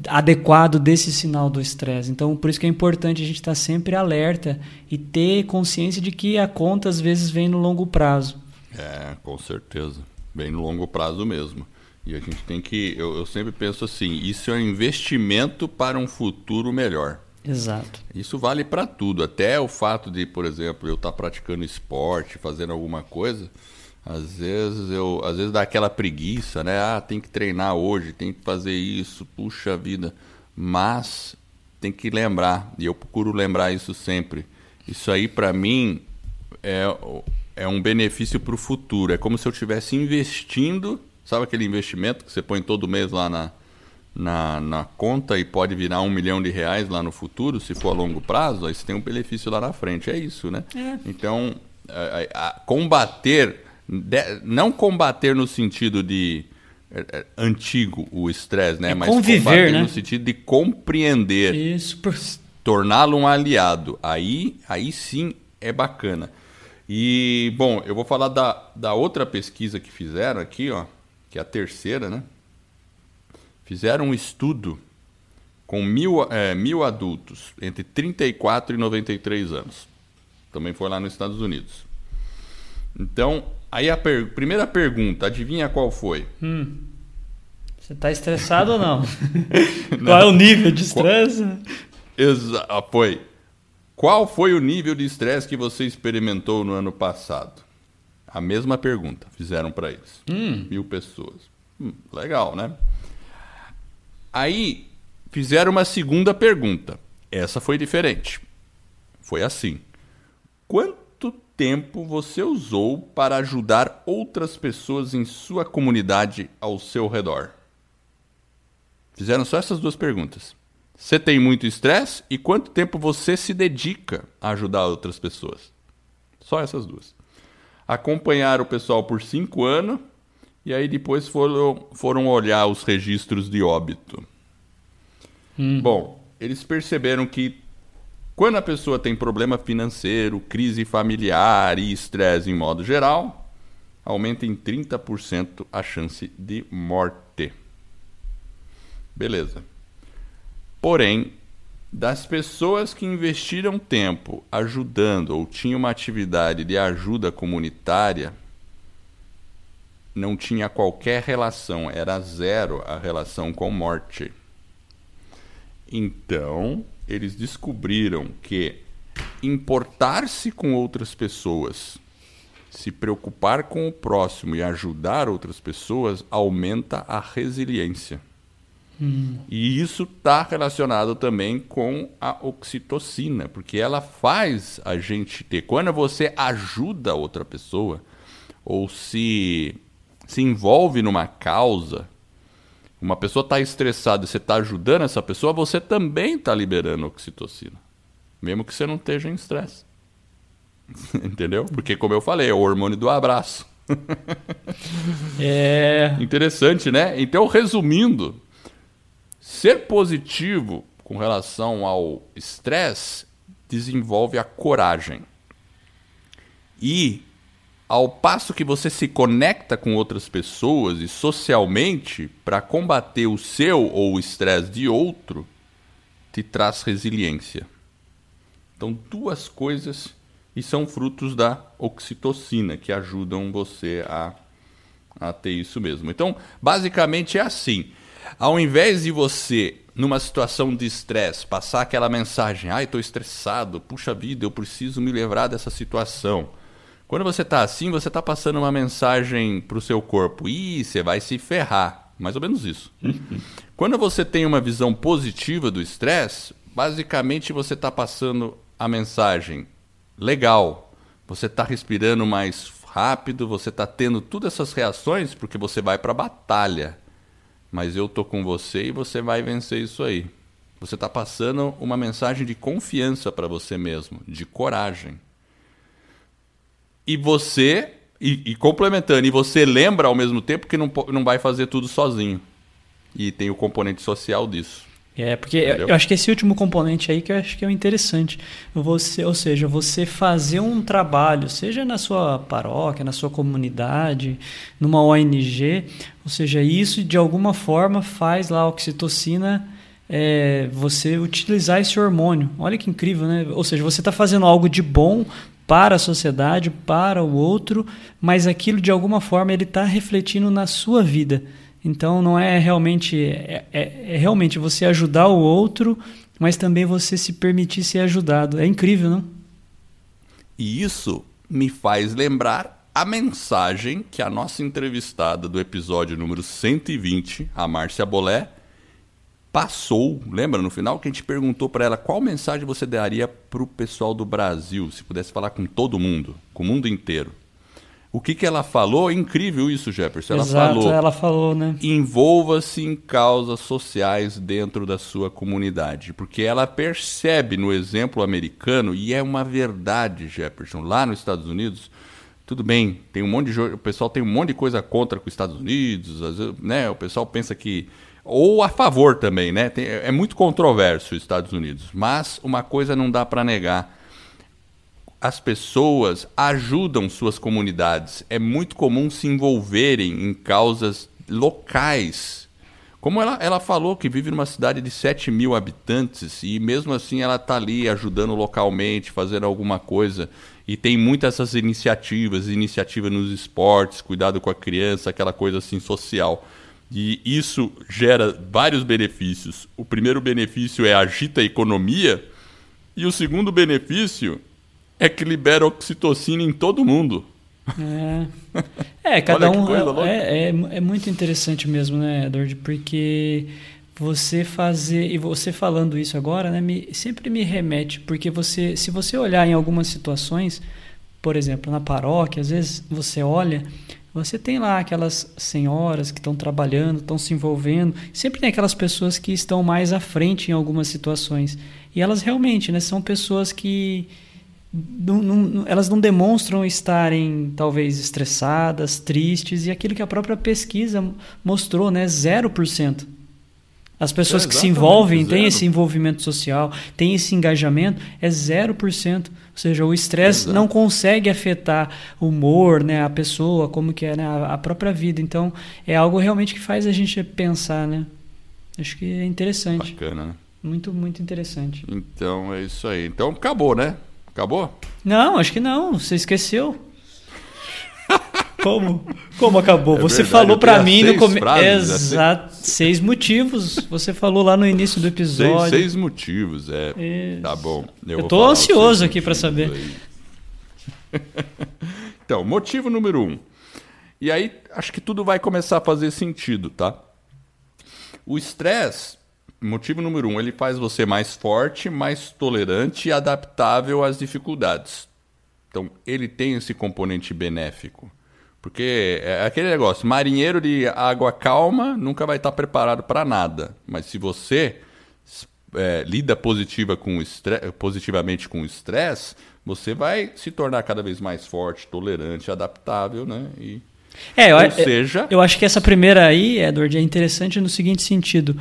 adequado desse sinal do estresse. Então, por isso que é importante a gente estar tá sempre alerta e ter consciência de que a conta às vezes vem no longo prazo. É, com certeza. Vem no longo prazo mesmo. E a gente tem que. Eu, eu sempre penso assim: isso é um investimento para um futuro melhor. Exato. Isso vale para tudo. Até o fato de, por exemplo, eu estar tá praticando esporte, fazendo alguma coisa. Às vezes eu, às vezes dá aquela preguiça, né? Ah, tem que treinar hoje, tem que fazer isso, puxa vida. Mas tem que lembrar, e eu procuro lembrar isso sempre. Isso aí para mim é, é um benefício para o futuro. É como se eu estivesse investindo Sabe aquele investimento que você põe todo mês lá na, na, na, conta e pode virar um milhão de reais lá no futuro, se for a longo prazo, aí você tem um benefício lá na frente. É isso, né? É. Então, a, a, combater, de, não combater no sentido de é, é, antigo o estresse, né? É Mas conviver, combater né? no sentido de compreender. Isso. Por... Torná-lo um aliado. Aí, aí sim é bacana. E, bom, eu vou falar da, da outra pesquisa que fizeram aqui, ó que é a terceira, né? Fizeram um estudo com mil, é, mil adultos entre 34 e 93 anos. Também foi lá nos Estados Unidos. Então, aí a per primeira pergunta, adivinha qual foi? Hum. Você está estressado ou não? não? Qual é o nível de estresse? Exa ah, foi. Qual foi o nível de estresse que você experimentou no ano passado? A mesma pergunta fizeram para eles. Hum. Mil pessoas. Hum, legal, né? Aí fizeram uma segunda pergunta. Essa foi diferente. Foi assim: Quanto tempo você usou para ajudar outras pessoas em sua comunidade ao seu redor? Fizeram só essas duas perguntas. Você tem muito estresse e quanto tempo você se dedica a ajudar outras pessoas? Só essas duas acompanharam o pessoal por cinco anos e aí depois foram, foram olhar os registros de óbito. Hum. Bom, eles perceberam que Quando a pessoa tem problema financeiro, crise familiar e estresse em modo geral, aumenta em 30% a chance de morte. Beleza. Porém, das pessoas que investiram tempo ajudando ou tinham uma atividade de ajuda comunitária, não tinha qualquer relação, era zero a relação com morte. Então, eles descobriram que importar-se com outras pessoas, se preocupar com o próximo e ajudar outras pessoas aumenta a resiliência. Hum. E isso está relacionado também com a oxitocina, porque ela faz a gente ter. Quando você ajuda outra pessoa, ou se, se envolve numa causa, uma pessoa está estressada e você está ajudando essa pessoa, você também está liberando oxitocina. Mesmo que você não esteja em estresse. Entendeu? Porque, como eu falei, é o hormônio do abraço. é. Interessante, né? Então, resumindo, ser positivo com relação ao estresse desenvolve a coragem. E ao passo que você se conecta com outras pessoas e socialmente para combater o seu ou o estresse de outro, te traz resiliência. Então, duas coisas e são frutos da oxitocina que ajudam você a, a ter isso mesmo. Então, basicamente é assim: ao invés de você, numa situação de estresse, passar aquela mensagem, ai, estou estressado, puxa vida, eu preciso me livrar dessa situação quando você está assim, você está passando uma mensagem para o seu corpo. Ih, você vai se ferrar. Mais ou menos isso. Quando você tem uma visão positiva do estresse, basicamente você está passando a mensagem legal. Você está respirando mais rápido, você está tendo todas essas reações porque você vai para a batalha. Mas eu tô com você e você vai vencer isso aí. Você está passando uma mensagem de confiança para você mesmo, de coragem e você, e, e, complementando, e você lembra ao mesmo tempo que não, não vai fazer tudo sozinho. E tem o componente social disso. É, porque Entendeu? eu acho que esse último componente aí que eu acho que é o interessante. Você, ou seja, você fazer um trabalho, seja na sua paróquia, na sua comunidade, numa ONG, ou seja, isso de alguma forma faz lá a oxitocina é, você utilizar esse hormônio. Olha que incrível, né? Ou seja, você está fazendo algo de bom para a sociedade, para o outro, mas aquilo de alguma forma ele está refletindo na sua vida. Então não é realmente é, é, é, realmente você ajudar o outro, mas também você se permitir ser ajudado. É incrível, não? E isso me faz lembrar a mensagem que a nossa entrevistada do episódio número 120, a Márcia Bolé, passou, lembra no final que a gente perguntou para ela qual mensagem você daria para o pessoal do Brasil, se pudesse falar com todo mundo, com o mundo inteiro. O que, que ela falou? Incrível isso, Jefferson. Ela Exato, falou. Ela falou, né? Envolva-se em causas sociais dentro da sua comunidade, porque ela percebe no exemplo americano e é uma verdade, Jefferson. Lá nos Estados Unidos, tudo bem, tem um monte de o pessoal tem um monte de coisa contra os Estados Unidos, né? O pessoal pensa que ou a favor também, né? Tem, é muito controverso os Estados Unidos, mas uma coisa não dá para negar. As pessoas ajudam suas comunidades. É muito comum se envolverem em causas locais. Como ela, ela falou que vive numa cidade de 7 mil habitantes e mesmo assim ela está ali ajudando localmente, fazendo alguma coisa. E tem muitas essas iniciativas, iniciativa nos esportes, cuidado com a criança, aquela coisa assim social. E isso gera vários benefícios. O primeiro benefício é agita a economia, e o segundo benefício é que libera oxitocina em todo mundo. É, é cada um. É, é, é, muito interessante mesmo, né, Edward? Porque você fazer. E você falando isso agora, né, me, sempre me remete, porque você, se você olhar em algumas situações, por exemplo, na paróquia, às vezes você olha você tem lá aquelas senhoras que estão trabalhando, estão se envolvendo. Sempre tem aquelas pessoas que estão mais à frente em algumas situações. E elas realmente né, são pessoas que não, não, elas não demonstram estarem talvez estressadas, tristes, e aquilo que a própria pesquisa mostrou, né, 0%. As pessoas É, que se envolvem, têm zero. esse envolvimento social, têm esse engajamento, é 0%. Ou seja, o estresse Exato. não consegue afetar o humor, né, a pessoa, como que é né, a a própria vida. Então, é algo realmente que faz a gente pensar, né? Acho que é interessante. Bacana, né? Muito, muito interessante. Então é isso aí. Então acabou, né? Acabou? Não, acho que não. Você esqueceu. Como? Como acabou? É você verdade, falou eu pra tenho mim seis no começo. Exato. Seis motivos. Você falou lá no início do Seis, episódio. seis motivos, é. Isso. Tá bom. Eu vou tô ansioso seis aqui pra motivos saber. então, motivo número um. E aí, acho que tudo vai começar a fazer sentido, tá? O estresse, motivo número um, ele faz você mais forte, mais tolerante e adaptável às dificuldades. Então, ele tem esse componente benéfico. Porque é aquele negócio, marinheiro de água calma nunca vai estar preparado para nada. Mas se você é, lida positiva com positivamente com o estresse, você vai se tornar cada vez mais forte, tolerante, adaptável, né? E, É, eu, ou eu- seja, eu acho que essa primeira aí, Edward, é interessante no seguinte sentido.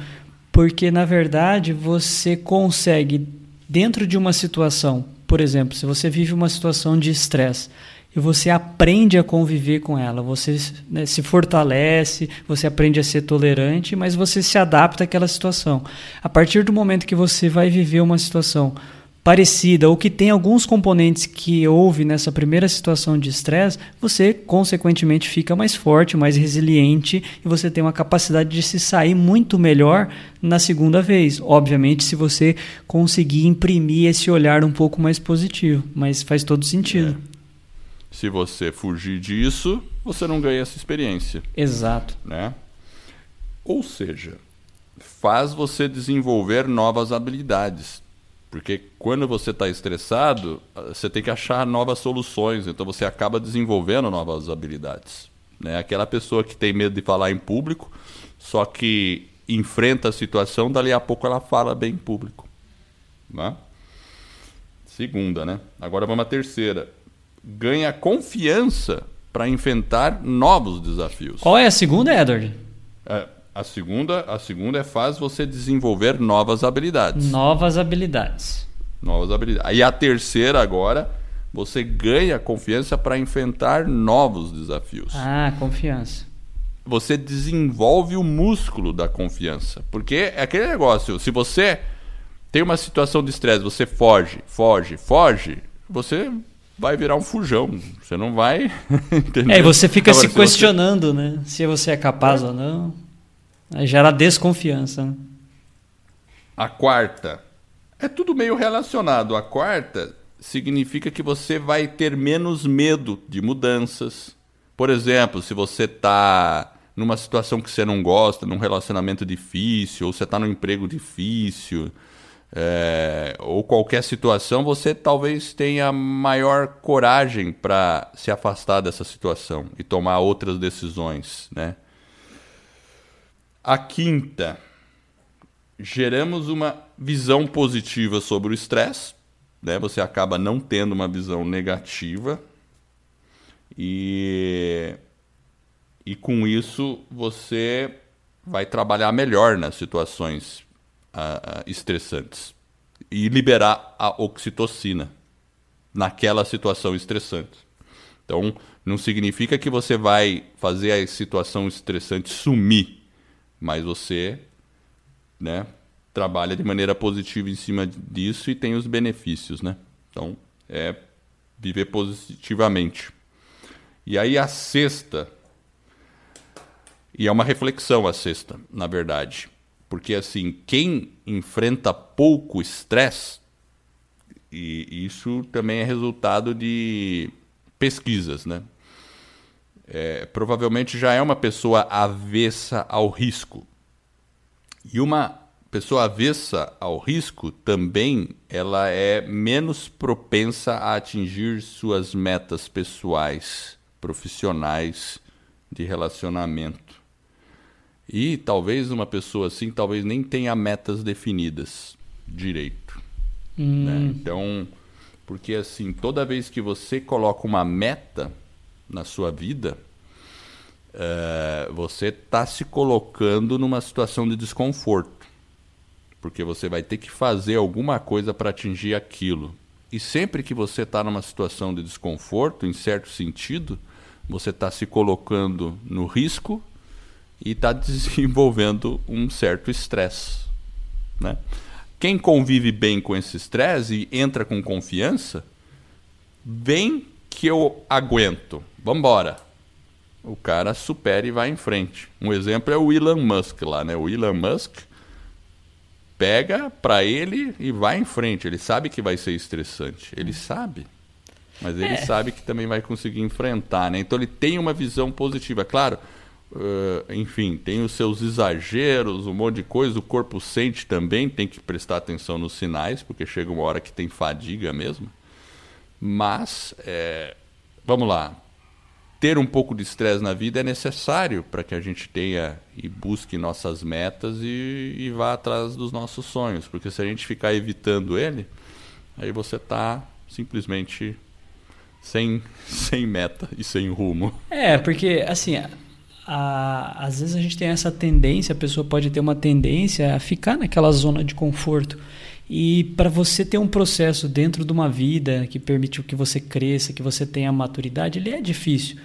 Porque, na verdade, você consegue, dentro de uma situação, por exemplo, se você vive uma situação de estresse e você aprende a conviver com ela, você né, se fortalece, você aprende a ser tolerante, mas você se adapta àquela situação. A partir do momento que você vai viver uma situação parecida ou que tem alguns componentes que houve nessa primeira situação de estresse, você consequentemente fica mais forte, mais resiliente e você tem uma capacidade de se sair muito melhor na segunda vez. Obviamente, se você conseguir imprimir esse olhar um pouco mais positivo, mas faz todo sentido. se você fugir disso, você não ganha essa experiência. Exato. né? Ou seja, faz você desenvolver novas habilidades. Porque quando você está estressado, você tem que achar novas soluções, então você acaba desenvolvendo novas habilidades. Né? Aquela pessoa que tem medo de falar em público, só que enfrenta a situação, dali a pouco ela fala bem em público. Né? Segunda, né? Agora vamos à terceira. Ganha confiança para enfrentar novos desafios. Qual é a segunda, Edward? É, a segunda, a segunda é faz você desenvolver novas habilidades. Novas habilidades. Novas habilidades. E a terceira agora, você ganha confiança para enfrentar novos desafios. Ah, confiança. Você desenvolve o músculo da confiança, porque é aquele negócio, se você tem uma situação de estresse, você foge, foge, foge, você vai virar um fujão. Você não vai? É, e você fica Agora, se você- questionando, né? Se você é capaz ou não. Aí gera desconfiança. Né? A quarta. É tudo meio relacionado. A quarta significa que você vai ter menos medo de mudanças. Por exemplo, se você está numa situação que você não gosta, num relacionamento difícil, ou você está num emprego difícil, é, ou qualquer situação, você talvez tenha maior coragem para se afastar dessa situação e tomar outras decisões, né? A quinta, geramos uma visão positiva sobre o estresse, né? Você acaba não tendo uma visão negativa e e com isso você vai trabalhar melhor nas situações ah, estressantes e liberar a oxitocina naquela situação estressante. Então, não significa que você vai fazer a situação estressante sumir, mas você né, trabalha de maneira positiva em cima disso e tem os benefícios, né? Então, é viver positivamente. E aí a sexta, e é uma reflexão a sexta, na verdade, porque assim, quem enfrenta pouco estresse, e isso também é resultado de pesquisas, né? É, provavelmente já é uma pessoa avessa ao risco. E uma pessoa avessa ao risco também ela é menos propensa a atingir suas metas pessoais, profissionais, de relacionamento. E talvez uma pessoa assim talvez nem tenha metas definidas direito. Hum, né? Então, porque assim, toda vez que você coloca uma meta na sua vida, eh, você está se colocando numa situação de desconforto. porque você vai ter que fazer alguma coisa para atingir aquilo. E sempre que você está numa situação de desconforto, em certo sentido, você está se colocando no risco e está desenvolvendo um certo estresse. Né? Quem convive bem com esse estresse e entra com confiança, vem que eu aguento, vamos embora. O cara supera e vai em frente. Um exemplo é o Elon Musk lá, né? O Elon Musk pega para ele e vai em frente. Ele sabe que vai ser estressante. Ele sabe. Mas ele é. sabe que também vai conseguir enfrentar, né? Então ele tem uma visão positiva. Claro, uh, enfim, tem os seus exageros, um monte de coisa. O corpo sente também, tem que prestar atenção nos sinais, porque chega uma hora que tem fadiga mesmo. Mas, é, vamos lá, ter um pouco de estresse na vida é necessário para que a gente tenha e busque nossas metas e, e, vá atrás dos nossos sonhos. Porque se a gente ficar evitando ele, aí você está simplesmente sem, sem meta e sem rumo. É, porque assim, a, às vezes a gente tem essa tendência, a pessoa pode ter uma tendência a ficar naquela zona de conforto. E para você ter um processo dentro de uma vida que permitiu que você cresça, que você tenha maturidade, ele é difícil.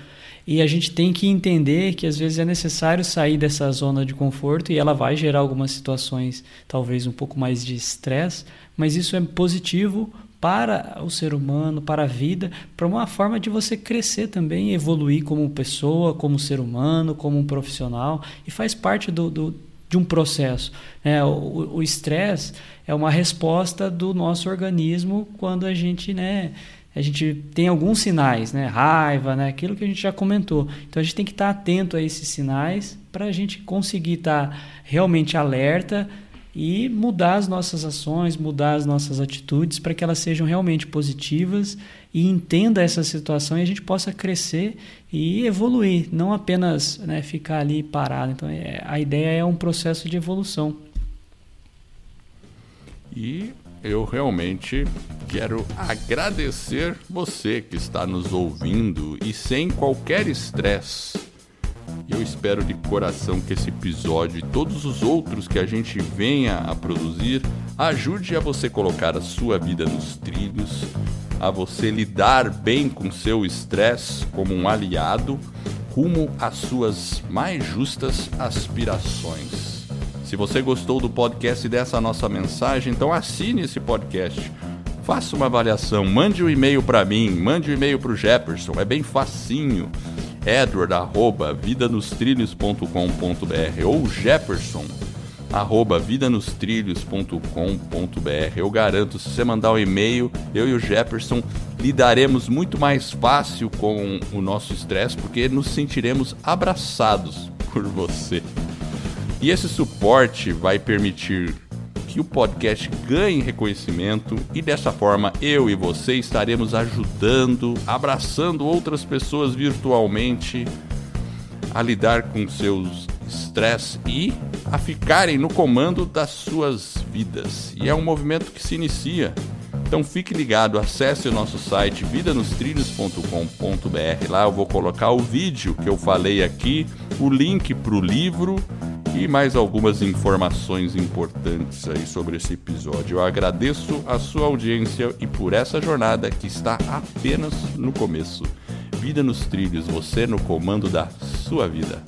E a gente tem que entender que às vezes é necessário sair dessa zona de conforto e ela vai gerar algumas situações, talvez um pouco mais de estresse, mas isso é positivo para o ser humano, para a vida, para uma forma de você crescer também, evoluir como pessoa, como ser humano, como um profissional, e faz parte do, do de um processo. É, o estresse é uma resposta do nosso organismo quando a gente né, a gente tem alguns sinais, né? Raiva, né? Aquilo que a gente já comentou. Então a gente tem que estar atento a esses sinais para a gente conseguir estar realmente alerta e mudar as nossas ações, mudar as nossas atitudes para que elas sejam realmente positivas e entenda essa situação e a gente possa crescer e evoluir, não apenas né, ficar ali parado. Então é, a ideia é um processo de evolução. E eu realmente quero agradecer você que está nos ouvindo e sem qualquer estresse. Eu espero de coração que esse episódio e todos os outros que a gente venha a produzir ajude a você colocar a sua vida nos trilhos, a você lidar bem com seu estresse como um aliado rumo às suas mais justas aspirações. Se você gostou do podcast e dessa nossa mensagem, então assine esse podcast. Faça uma avaliação, mande um e-mail para mim, mande um e-mail para o Jefferson, é bem facinho. Edward, arroba, vidanostrilhos.com.br ou Jefferson, arroba, vidanostrilhos.com.br. Eu garanto, se você mandar um e-mail, eu e o Jefferson lidaremos muito mais fácil com o nosso estresse, porque nos sentiremos abraçados por você. E esse suporte vai permitir que o podcast ganhe reconhecimento e dessa forma eu e você estaremos ajudando, abraçando outras pessoas virtualmente a lidar com seus estresse e a ficarem no comando das suas vidas. E é um movimento que se inicia. Então fique ligado, acesse o nosso site vidanostrilhos.com.br. Lá eu vou colocar o vídeo que eu falei aqui, o link para o livro e mais algumas informações importantes aí sobre esse episódio. Eu agradeço a sua audiência e por essa jornada que está apenas no começo. Vida nos trilhos, você no comando da sua vida.